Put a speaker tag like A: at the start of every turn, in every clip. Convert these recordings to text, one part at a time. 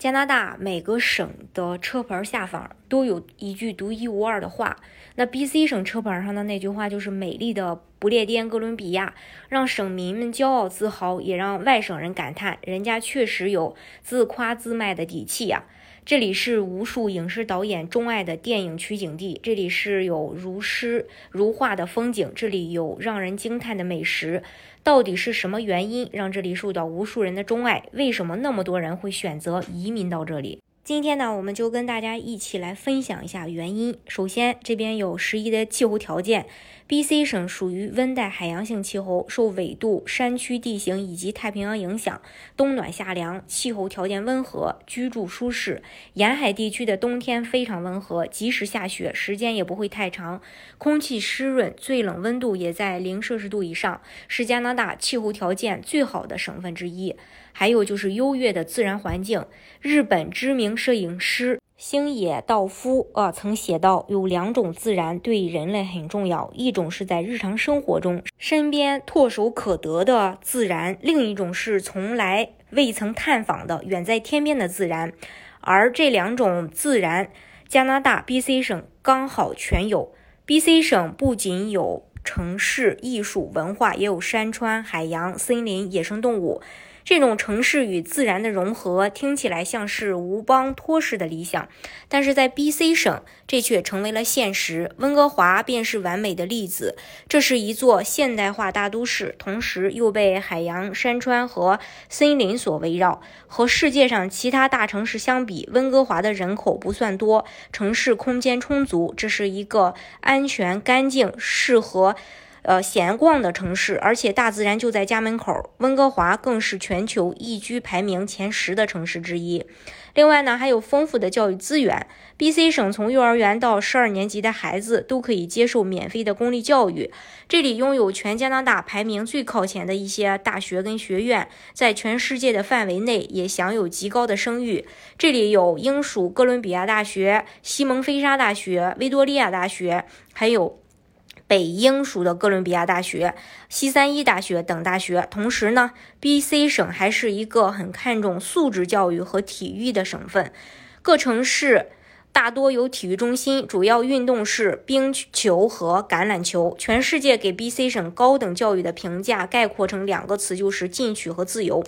A: 加拿大每个省的车牌下方都有一句独一无二的话。那 B.C 省车牌上的那句话就是“美丽的不列颠哥伦比亚”，让省民们骄傲自豪，也让外省人感叹，人家确实有自夸自卖的底气呀。这里是无数影视导演钟爱的电影取景地，这里是有如诗如画的风景，这里有让人惊叹的美食。到底是什么原因让这里受到无数人的钟爱？为什么那么多人会选择移民到这里？今天呢，我们就跟大家一起来分享一下原因。首先，这边有适宜的气候条件。B.C 省属于温带海洋性气候，受纬度、山区地形以及太平洋影响，冬暖夏凉，气候条件温和，居住舒适。沿海地区的冬天非常温和，即使下雪，时间也不会太长。空气湿润，最冷温度也在零摄氏度以上，是加拿大气候条件最好的省份之一。还有就是优越的自然环境。日本知名摄影师。星野道夫啊，曾写道：有两种自然对人类很重要，一种是在日常生活中身边唾手可得的自然，另一种是从来未曾探访的远在天边的自然。而这两种自然，加拿大 B.C 省刚好全有。B.C 省不仅有城市、艺术、文化，也有山川、海洋、森林、野生动物。这种城市与自然的融合听起来像是吴邦托式的理想，但是在 B.C 省，这却成为了现实。温哥华便是完美的例子。这是一座现代化大都市，同时又被海洋、山川和森林所围绕。和世界上其他大城市相比，温哥华的人口不算多，城市空间充足。这是一个安全、干净、适合。呃，闲逛的城市，而且大自然就在家门口。温哥华更是全球宜居排名前十的城市之一。另外呢，还有丰富的教育资源。B.C 省从幼儿园到十二年级的孩子都可以接受免费的公立教育。这里拥有全加拿大排名最靠前的一些大学跟学院，在全世界的范围内也享有极高的声誉。这里有英属哥伦比亚大学、西蒙菲沙大学、维多利亚大学，还有。北英属的哥伦比亚大学、西三一大学等大学。同时呢，B.C 省还是一个很看重素质教育和体育的省份。各城市大多有体育中心，主要运动是冰球和橄榄球。全世界给 B.C 省高等教育的评价概括成两个词，就是进取和自由。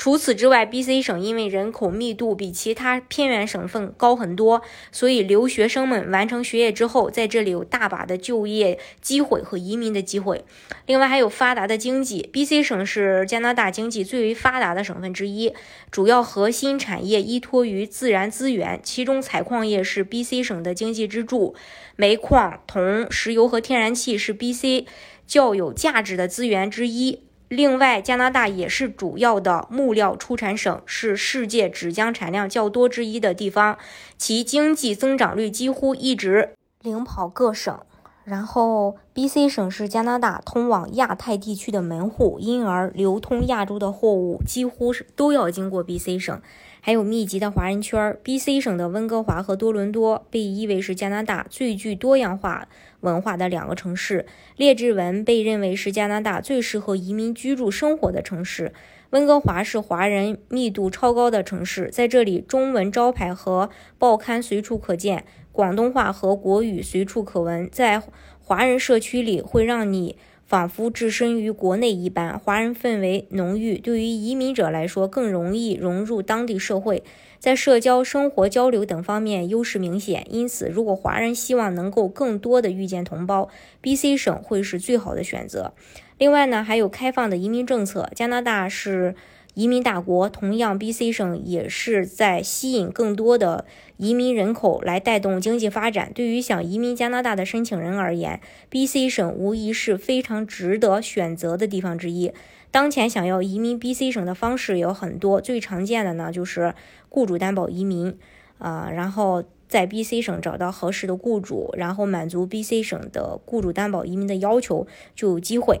A: 除此之外，B.C 省因为人口密度比其他偏远省份高很多，所以留学生们完成学业之后，在这里有大把的就业机会和移民的机会。另外，还有发达的经济。B.C 省是加拿大经济最为发达的省份之一，主要核心产业依托于自然资源，其中采矿业是 B.C 省的经济支柱。煤矿、铜、石油和天然气是 B.C 较有价值的资源之一。另外，加拿大也是主要的木料出产省，是世界纸浆产量较多之一的地方，其经济增长率几乎一直领跑各省。然后，B.C 省是加拿大通往亚太地区的门户，因而流通亚洲的货物几乎是都要经过 B.C 省。还有密集的华人圈，B.C 省的温哥华和多伦多被誉为是加拿大最具多样化文化的两个城市。列治文被认为是加拿大最适合移民居住生活的城市。温哥华是华人密度超高的城市，在这里中文招牌和报刊随处可见，广东话和国语随处可闻，在华人社区里会让你。仿佛置身于国内一般，华人氛围浓郁，对于移民者来说更容易融入当地社会，在社交、生活、交流等方面优势明显。因此，如果华人希望能够更多的遇见同胞，B.C 省会是最好的选择。另外呢，还有开放的移民政策，加拿大是。移民大国，同样，B.C 省也是在吸引更多的移民人口来带动经济发展。对于想移民加拿大的申请人而言，B.C 省无疑是非常值得选择的地方之一。当前想要移民 B.C 省的方式有很多，最常见的呢就是雇主担保移民，啊，然后在 B、C 省找到合适的雇主，然后满足 B、C 省的雇主担保移民的要求，就有机会。